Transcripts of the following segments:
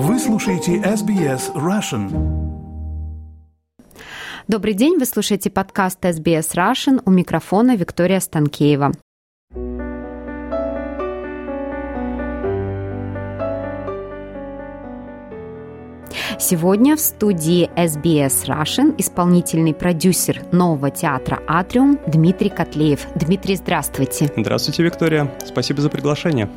Вы слушаете SBS Russian. Добрый день, вы слушаете подкаст SBS Russian. У микрофона Виктория Станкеева. Сегодня в студии SBS Russian исполнительный продюсер нового театра «Атриум» Дмитрий Котлеев. Дмитрий, здравствуйте. Здравствуйте, Виктория. Спасибо за приглашение.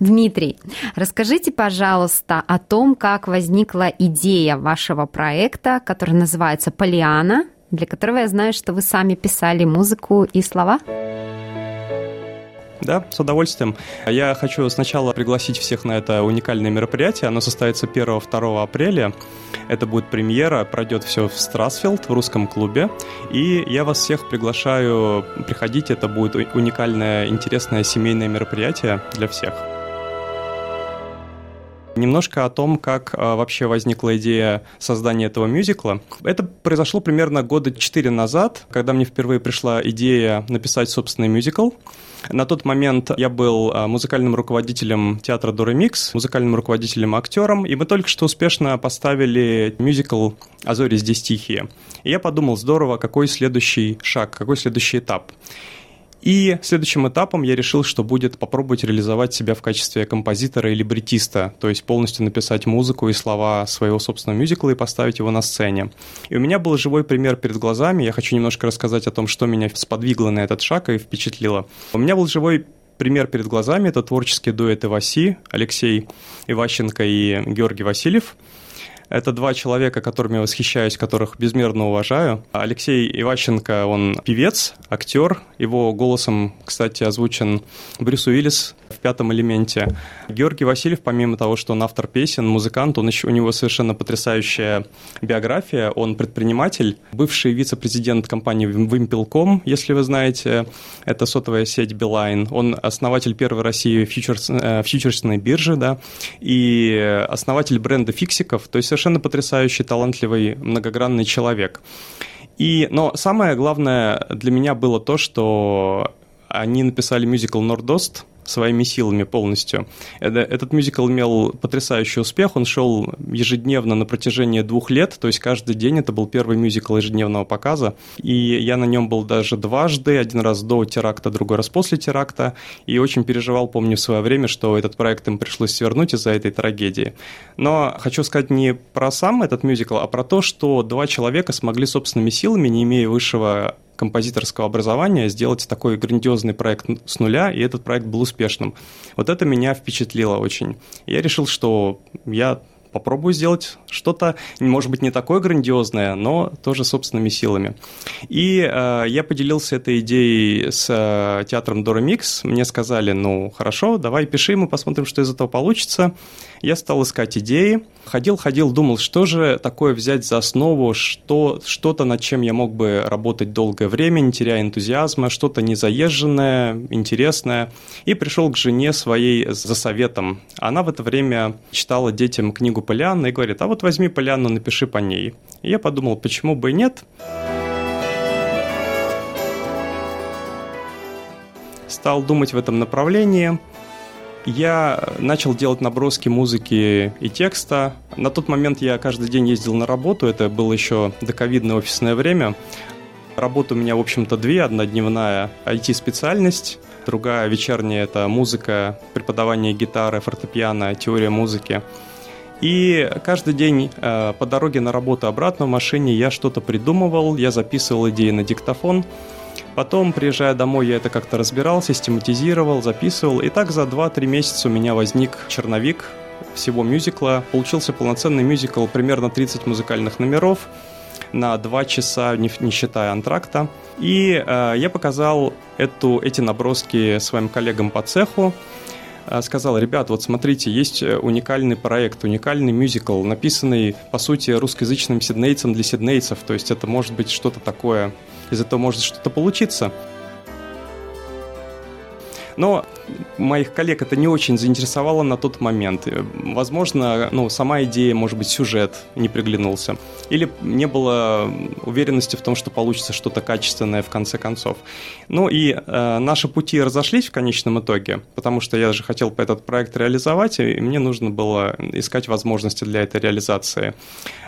Дмитрий, расскажите, пожалуйста, о том, как возникла идея вашего проекта, который называется «Полиана», для которого я знаю, что вы сами писали музыку и слова. Да, с удовольствием. Я хочу сначала пригласить всех на это уникальное мероприятие. Оно состоится 1-2 апреля. Это будет премьера, пройдет все в Страсфилд, в русском клубе. И я вас всех приглашаю приходить. Это будет уникальное, интересное семейное мероприятие для всех. Немножко о том, как а, вообще возникла идея создания этого мюзикла. Это произошло примерно года четыре назад, когда мне впервые пришла идея написать собственный мюзикл. На тот момент я был а, музыкальным руководителем театра Дора Микс, музыкальным руководителем актером, и мы только что успешно поставили мюзикл «А зори здесь тихие». И я подумал, здорово, какой следующий шаг, какой следующий этап. И следующим этапом я решил, что будет попробовать реализовать себя в качестве композитора или бретиста, то есть полностью написать музыку и слова своего собственного мюзикла и поставить его на сцене. И у меня был живой пример перед глазами. Я хочу немножко рассказать о том, что меня сподвигло на этот шаг и впечатлило. У меня был живой пример перед глазами. Это творческий дуэт Иваси, Алексей Иващенко и Георгий Васильев – это два человека, которыми я восхищаюсь, которых безмерно уважаю. Алексей Иващенко, он певец, актер. Его голосом, кстати, озвучен Брюс Уиллис в «Пятом элементе». Георгий Васильев, помимо того, что он автор песен, музыкант, он еще, у него совершенно потрясающая биография. Он предприниматель, бывший вице-президент компании Wimpel.com, если вы знаете. Это сотовая сеть Билайн. Он основатель первой России фьючерс, э, фьючерсной биржи, да, и основатель бренда фиксиков. То есть совершенно потрясающий, талантливый, многогранный человек. И, но самое главное для меня было то, что они написали мюзикл «Нордост», своими силами полностью. Этот мюзикл имел потрясающий успех, он шел ежедневно на протяжении двух лет, то есть каждый день это был первый мюзикл ежедневного показа, и я на нем был даже дважды, один раз до теракта, другой раз после теракта, и очень переживал, помню, в свое время, что этот проект им пришлось свернуть из-за этой трагедии. Но хочу сказать не про сам этот мюзикл, а про то, что два человека смогли собственными силами, не имея высшего композиторского образования сделать такой грандиозный проект с нуля, и этот проект был успешным. Вот это меня впечатлило очень. Я решил, что я попробую сделать что-то, может быть, не такое грандиозное, но тоже собственными силами. И э, я поделился этой идеей с э, театром Дора Микс. Мне сказали, ну, хорошо, давай пиши, мы посмотрим, что из этого получится. Я стал искать идеи, ходил-ходил, думал, что же такое взять за основу, что, что-то, над чем я мог бы работать долгое время, не теряя энтузиазма, что-то незаезженное, интересное. И пришел к жене своей за советом. Она в это время читала детям книгу Полианна и говорит, а вот возьми Полианну, напиши по ней. И я подумал, почему бы и нет. Стал думать в этом направлении – я начал делать наброски музыки и текста. На тот момент я каждый день ездил на работу, это было еще доковидное офисное время. Работа у меня, в общем-то, две. Одна дневная IT-специальность, другая вечерняя – это музыка, преподавание гитары, фортепиано, теория музыки. И каждый день э, по дороге на работу обратно в машине я что-то придумывал, я записывал идеи на диктофон – Потом, приезжая домой, я это как-то разбирал, систематизировал, записывал. И так за 2-3 месяца у меня возник черновик всего мюзикла. Получился полноценный мюзикл, примерно 30 музыкальных номеров на 2 часа, не, не считая антракта. И э, я показал эту, эти наброски своим коллегам по цеху сказал, ребят, вот смотрите, есть э, уникальный проект, уникальный мюзикл, написанный, по сути, русскоязычным сиднейцем для сиднейцев, то есть это может быть что-то такое из этого может что-то получиться. Но моих коллег это не очень заинтересовало на тот момент. Возможно, ну, сама идея, может быть, сюжет не приглянулся. Или не было уверенности в том, что получится что-то качественное в конце концов. Ну и э, наши пути разошлись в конечном итоге, потому что я же хотел этот проект реализовать, и мне нужно было искать возможности для этой реализации.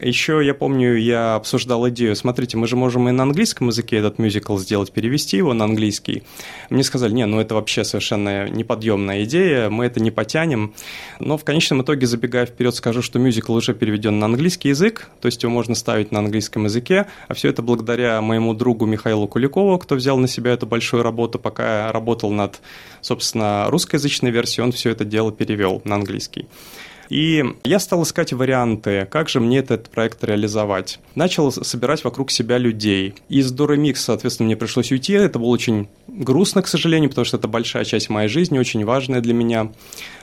Еще я помню, я обсуждал идею, смотрите, мы же можем и на английском языке этот мюзикл сделать, перевести его на английский. Мне сказали, не, ну это вообще совершенно неподъемная идея, мы это не потянем. Но в конечном итоге, забегая вперед, скажу, что мюзикл уже переведен на английский язык, то есть его можно ставить на английском языке, а все это благодаря моему другу Михаилу Куликову, кто взял на себя эту большую работу, пока я работал над, собственно, русскоязычной версией, он все это дело перевел на английский. И я стал искать варианты, как же мне этот проект реализовать. Начал собирать вокруг себя людей. Из Доремикс, соответственно, мне пришлось уйти. Это было очень грустно, к сожалению, потому что это большая часть моей жизни, очень важная для меня.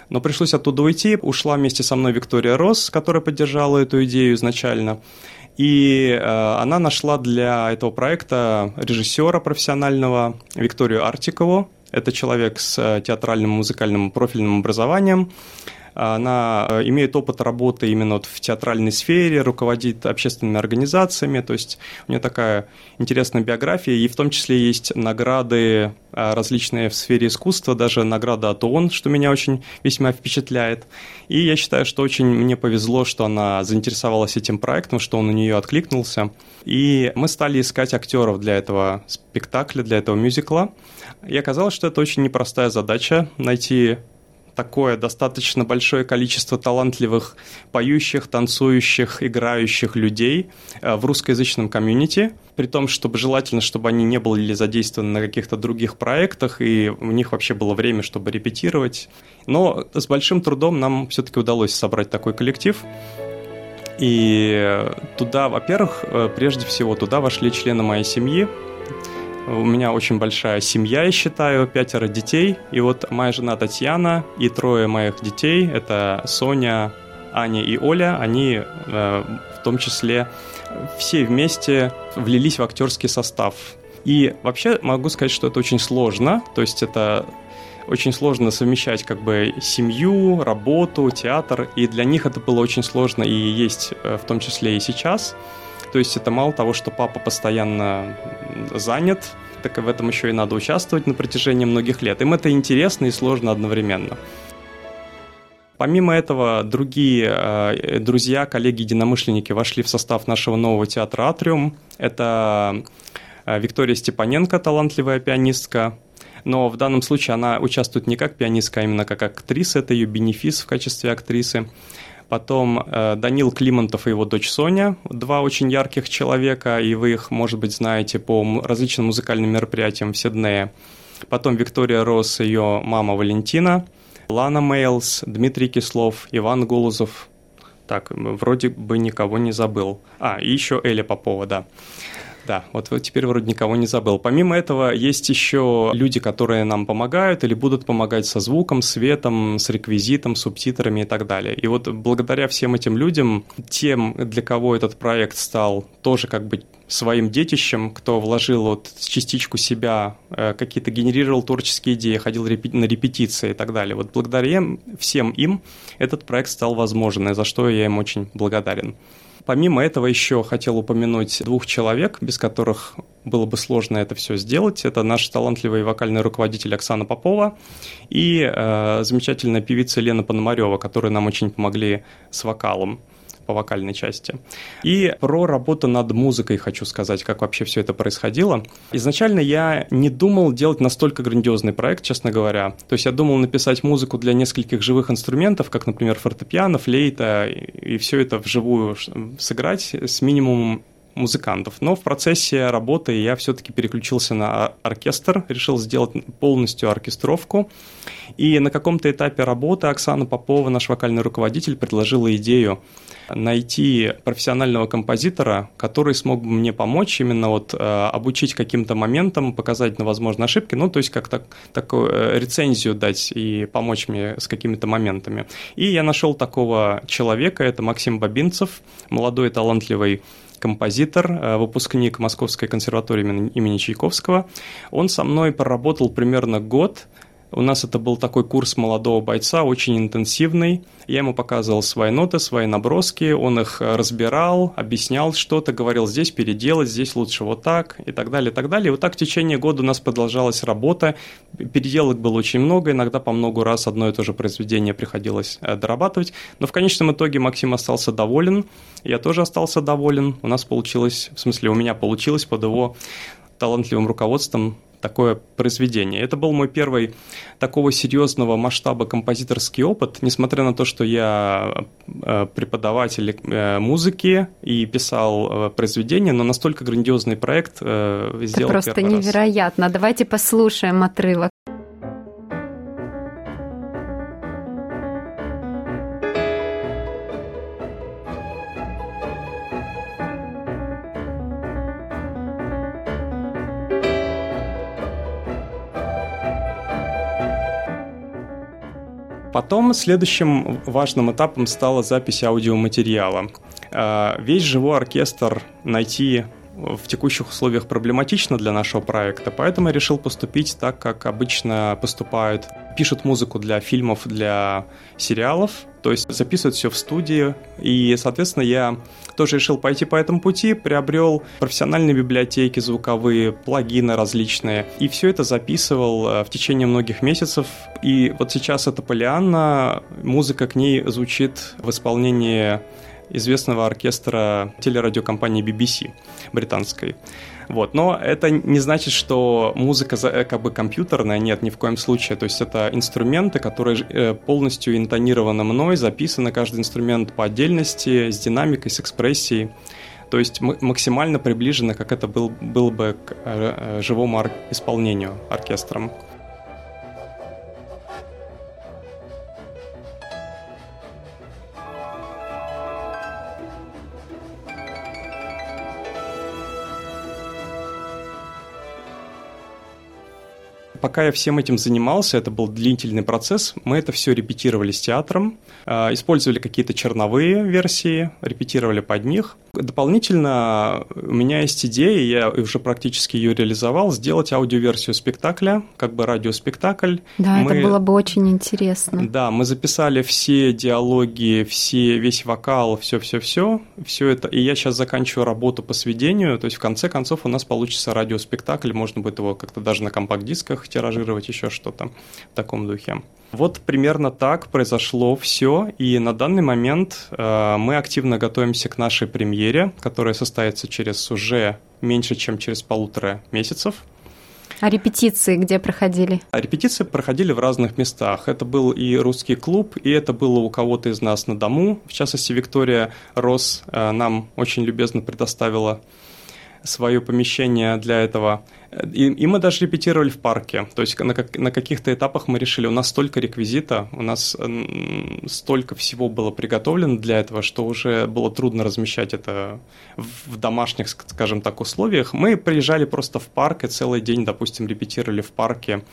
Но пришлось оттуда уйти. Ушла вместе со мной Виктория Росс, которая поддержала эту идею изначально. И э, она нашла для этого проекта режиссера профессионального Викторию Артикову. Это человек с э, театральным музыкальным профильным образованием. Она э, имеет опыт работы именно вот в театральной сфере, руководит общественными организациями, то есть у нее такая интересная биография, и в том числе есть награды э, различные в сфере искусства, даже награда от ООН, что меня очень весьма впечатляет. И я считаю, что очень мне повезло, что она заинтересовалась этим проектом, что он у нее откликнулся. И мы стали искать актеров для этого спектакля, для этого мюзикла. И оказалось, что это очень непростая задача найти такое достаточно большое количество талантливых поющих, танцующих, играющих людей э, в русскоязычном комьюнити, при том, чтобы желательно, чтобы они не были задействованы на каких-то других проектах, и у них вообще было время, чтобы репетировать. Но с большим трудом нам все-таки удалось собрать такой коллектив. И туда, во-первых, э, прежде всего, туда вошли члены моей семьи, у меня очень большая семья, я считаю, пятеро детей. И вот моя жена Татьяна и трое моих детей, это Соня, Аня и Оля, они э, в том числе все вместе влились в актерский состав. И вообще могу сказать, что это очень сложно. То есть это очень сложно совмещать как бы семью, работу, театр. И для них это было очень сложно и есть э, в том числе и сейчас. То есть это мало того, что папа постоянно занят, так и в этом еще и надо участвовать на протяжении многих лет. Им это интересно и сложно одновременно. Помимо этого, другие э, друзья, коллеги, единомышленники вошли в состав нашего нового театра «Атриум». Это э, Виктория Степаненко, талантливая пианистка, но в данном случае она участвует не как пианистка, а именно как актриса, это ее бенефис в качестве актрисы. Потом э, Данил Климонтов и его дочь Соня, два очень ярких человека, и вы их, может быть, знаете по различным музыкальным мероприятиям в Сиднее. Потом Виктория Росс, ее мама Валентина, Лана Мейлс, Дмитрий Кислов, Иван Голузов. Так, вроде бы никого не забыл. А, и еще Эля Попова, да. Да, вот теперь вроде никого не забыл. Помимо этого, есть еще люди, которые нам помогают или будут помогать со звуком, светом, с реквизитом, субтитрами и так далее. И вот благодаря всем этим людям, тем, для кого этот проект стал тоже как бы своим детищем, кто вложил вот частичку себя, э, какие-то генерировал творческие идеи, ходил на репетиции и так далее. Вот благодаря всем им этот проект стал возможен, за что я им очень благодарен. Помимо этого еще хотел упомянуть двух человек, без которых было бы сложно это все сделать. Это наш талантливый вокальный руководитель Оксана Попова и э, замечательная певица Лена Пономарева, которые нам очень помогли с вокалом по вокальной части. И про работу над музыкой хочу сказать, как вообще все это происходило. Изначально я не думал делать настолько грандиозный проект, честно говоря. То есть я думал написать музыку для нескольких живых инструментов, как, например, фортепиано, флейта, и все это вживую сыграть с минимумом музыкантов. Но в процессе работы я все-таки переключился на оркестр, решил сделать полностью оркестровку. И на каком-то этапе работы Оксана Попова, наш вокальный руководитель, предложила идею найти профессионального композитора, который смог бы мне помочь именно вот э, обучить каким-то моментам, показать на возможные ошибки, ну, то есть как так, такую э, рецензию дать и помочь мне с какими-то моментами. И я нашел такого человека, это Максим Бабинцев, молодой талантливый композитор, э, выпускник Московской консерватории имени Чайковского. Он со мной проработал примерно год, У нас это был такой курс молодого бойца, очень интенсивный. Я ему показывал свои ноты, свои наброски, он их разбирал, объяснял что-то, говорил, здесь переделать, здесь лучше вот так, и так далее, и так далее. И вот так в течение года у нас продолжалась работа. Переделок было очень много, иногда по много раз одно и то же произведение приходилось э, дорабатывать. Но в конечном итоге Максим остался доволен, я тоже остался доволен. У нас получилось, в смысле, у меня получилось под его талантливым руководством такое произведение. Это был мой первый такого серьезного масштаба композиторский опыт, несмотря на то, что я э, преподаватель э, музыки и писал э, произведения, но настолько грандиозный проект сделал Это просто невероятно. Раз. Давайте послушаем отрывок. Потом следующим важным этапом стала запись аудиоматериала. А, весь живой оркестр найти в текущих условиях проблематично для нашего проекта, поэтому я решил поступить так, как обычно поступают. Пишут музыку для фильмов, для сериалов, то есть записывают все в студии. И, соответственно, я тоже решил пойти по этому пути, приобрел профессиональные библиотеки звуковые, плагины различные, и все это записывал э, в течение многих месяцев. И вот сейчас это Полианна, музыка к ней звучит в исполнении известного оркестра телерадиокомпании BBC британской. Вот. Но это не значит, что музыка э, как бы компьютерная, нет, ни в коем случае. То есть это инструменты, которые э, полностью интонированы мной, записаны каждый инструмент по отдельности, с динамикой, с экспрессией. То есть максимально приближено, как это был, было бы к э, живому исполнению оркестром. Пока я всем этим занимался, это был длительный процесс, мы это все репетировали с театром, а, использовали какие-то черновые версии, репетировали под них. Дополнительно у меня есть идея, я уже практически ее реализовал, сделать аудиоверсию спектакля, как бы радиоспектакль. Да, мы, это было бы очень интересно. Да, мы записали все диалоги, все, весь вокал, все-все-все, все это. И я сейчас заканчиваю работу по сведению, то есть в конце концов у нас получится радиоспектакль, можно будет его как-то даже на компакт-дисках тиражировать, еще что-то в таком духе. Вот примерно так произошло все, и на данный момент э, мы активно готовимся к нашей премьере, которая состоится через уже меньше, чем через полутора месяцев. А репетиции где проходили? А репетиции проходили в разных местах. Это был и русский клуб, и это было у кого-то из нас на дому. В частности, Виктория Рос э, нам очень любезно предоставила свое помещение для этого. И, и мы даже репетировали в парке. То есть на, как, на каких-то этапах мы решили, у нас столько реквизита, у нас столько всего было приготовлено для этого, что уже было трудно размещать это в домашних, скажем так, условиях. Мы приезжали просто в парк и целый день, допустим, репетировали в парке.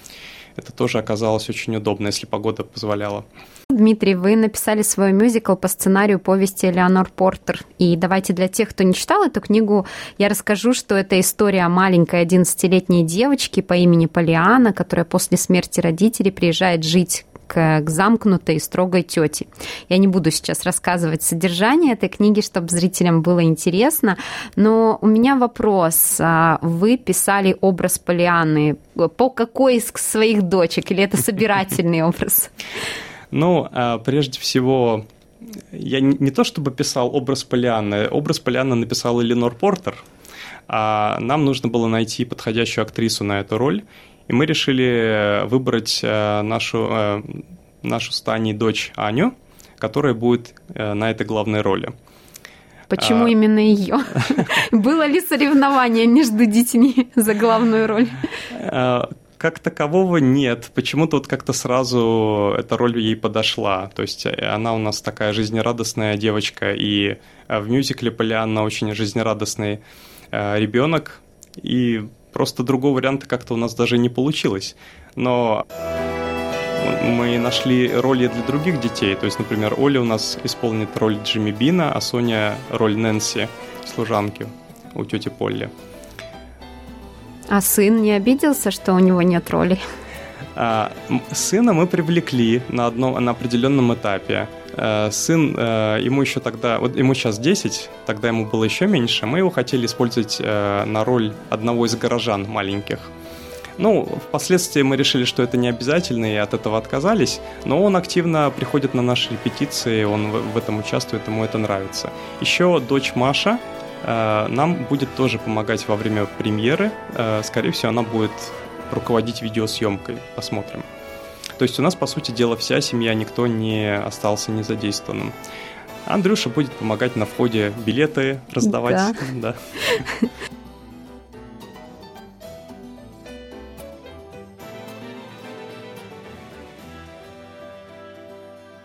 Это тоже оказалось очень удобно, если погода позволяла. Дмитрий, вы написали свой мюзикл по сценарию повести Элеонор Портер. И давайте для тех, кто не читал эту книгу, я расскажу, что это история маленькой 11-летней девочки по имени Полиана, которая после смерти родителей приезжает жить к, к замкнутой и строгой тете. Я не буду сейчас рассказывать содержание этой книги, чтобы зрителям было интересно, но у меня вопрос. А, вы писали образ Полианы по какой из своих дочек, или это собирательный образ? Ну, а, прежде всего, я не то чтобы писал образ Полианны, образ Полианны написал Эленор Портер, а нам нужно было найти подходящую актрису на эту роль, и мы решили выбрать э, нашу, э, нашу с дочь Аню, которая будет э, на этой главной роли. Почему а... именно ее? Было ли соревнование между детьми за главную роль? как такового нет. Почему-то вот как-то сразу эта роль ей подошла. То есть э, она у нас такая жизнерадостная девочка, и э, в мюзикле Полианна очень жизнерадостный э, ребенок, и просто другого варианта как-то у нас даже не получилось. Но мы нашли роли для других детей. То есть, например, Оля у нас исполнит роль Джимми Бина, а Соня роль Нэнси, служанки у тети Полли. А сын не обиделся, что у него нет роли? А, сына мы привлекли на, одном, на определенном этапе. А, сын, а, ему еще тогда, вот ему сейчас 10, тогда ему было еще меньше, мы его хотели использовать а, на роль одного из горожан маленьких. Ну, впоследствии мы решили, что это не обязательно, и от этого отказались, но он активно приходит на наши репетиции, он в, этом участвует, ему это нравится. Еще дочь Маша э, нам будет тоже помогать во время премьеры. Э, скорее всего, она будет руководить видеосъемкой. Посмотрим. То есть у нас, по сути дела, вся семья, никто не остался незадействованным. Андрюша будет помогать на входе билеты раздавать. Да. да.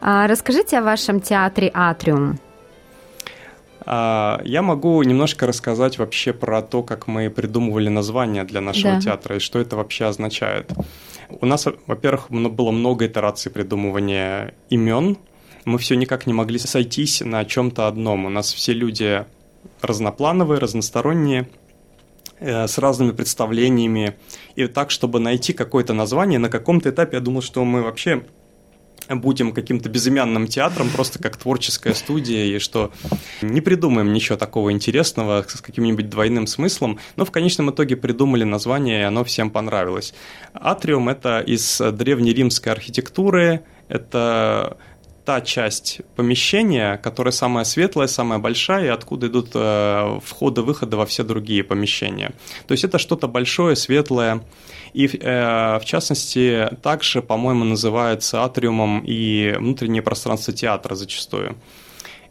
А расскажите о вашем театре «Атриум». А, я могу немножко рассказать вообще про то, как мы придумывали название для нашего да. театра и что это вообще означает. У нас, во-первых, было много итераций придумывания имен. Мы все никак не могли сойтись на чем-то одном. У нас все люди разноплановые, разносторонние, э, с разными представлениями. И так, чтобы найти какое-то название, на каком-то этапе я думал, что мы вообще будем каким-то безымянным театром, просто как творческая студия, и что не придумаем ничего такого интересного с каким-нибудь двойным смыслом, но в конечном итоге придумали название, и оно всем понравилось. Атриум – это из древнеримской архитектуры, это та часть помещения, которая самая светлая, самая большая, и откуда идут э, входы-выходы во все другие помещения. То есть это что-то большое, светлое, и э, в частности также, по-моему, называется атриумом и внутреннее пространство театра зачастую.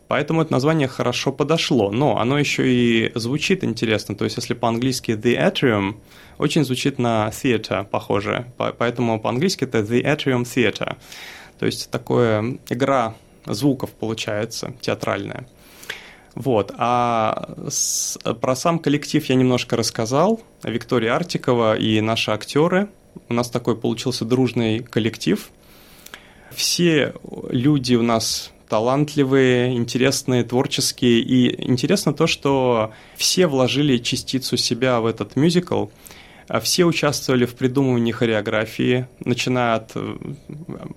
Поэтому это название хорошо подошло, но оно еще и звучит интересно. То есть, если по-английски The Atrium, очень звучит на theater похоже. Поэтому по-английски это The Atrium Theater. То есть такое игра звуков получается, театральная. Вот. А с, про сам коллектив я немножко рассказал. Виктория Артикова и наши актеры. У нас такой получился дружный коллектив. Все люди у нас талантливые, интересные, творческие. И интересно то, что все вложили частицу себя в этот мюзикл – все участвовали в придумывании хореографии, начиная от,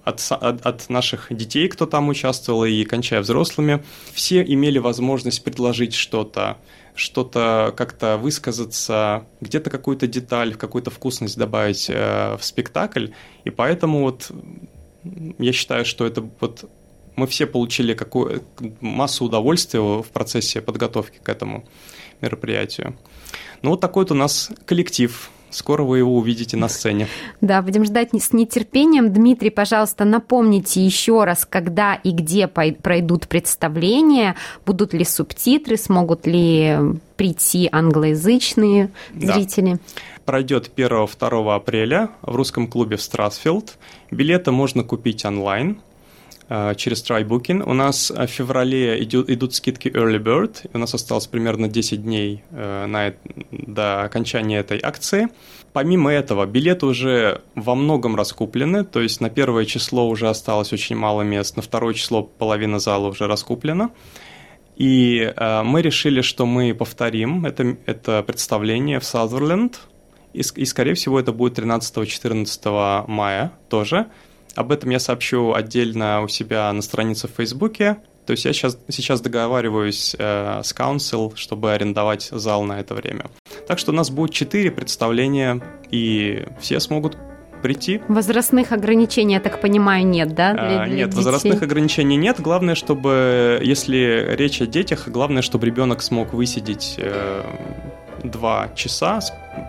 от, от, от наших детей, кто там участвовал, и кончая взрослыми. Все имели возможность предложить что-то, что-то как-то высказаться, где-то какую-то деталь, какую-то вкусность добавить э, в спектакль. И поэтому вот я считаю, что это вот мы все получили какую массу удовольствия в процессе подготовки к этому мероприятию. Ну вот такой вот у нас коллектив Скоро вы его увидите на сцене. Да, будем ждать с нетерпением. Дмитрий, пожалуйста, напомните еще раз, когда и где пройдут представления, будут ли субтитры, смогут ли прийти англоязычные зрители. Да. Пройдет 1-2 апреля в русском клубе в Страсфилд. Билеты можно купить онлайн через TryBooking. У нас в феврале идут, идут скидки Early Bird. У нас осталось примерно 10 дней э, на, до окончания этой акции. Помимо этого, билеты уже во многом раскуплены, то есть на первое число уже осталось очень мало мест, на второе число половина зала уже раскуплена. И э, мы решили, что мы повторим это, это представление в Сазерленд, и, и, скорее всего, это будет 13-14 мая тоже. Об этом я сообщу отдельно у себя на странице в Фейсбуке. То есть я сейчас, сейчас договариваюсь э, с Council, чтобы арендовать зал на это время. Так что у нас будет четыре представления, и все смогут прийти. Возрастных ограничений, я так понимаю, нет, да? Для, для нет, детей? возрастных ограничений нет. Главное, чтобы, если речь о детях, главное, чтобы ребенок смог высидеть э, два часа,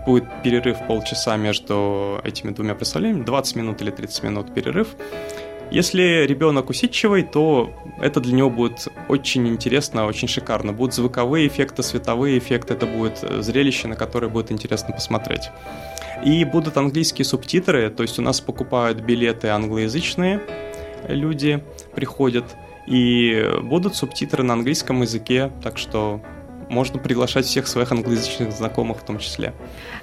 будет перерыв полчаса между этими двумя представлениями, 20 минут или 30 минут перерыв. Если ребенок усидчивый, то это для него будет очень интересно, очень шикарно. Будут звуковые эффекты, световые эффекты, это будет зрелище, на которое будет интересно посмотреть. И будут английские субтитры, то есть у нас покупают билеты англоязычные люди, приходят, и будут субтитры на английском языке, так что можно приглашать всех своих англоязычных знакомых в том числе.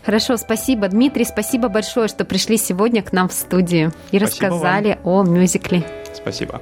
Хорошо, спасибо. Дмитрий, спасибо большое, что пришли сегодня к нам в студию и спасибо рассказали вам. о мюзикле. Спасибо.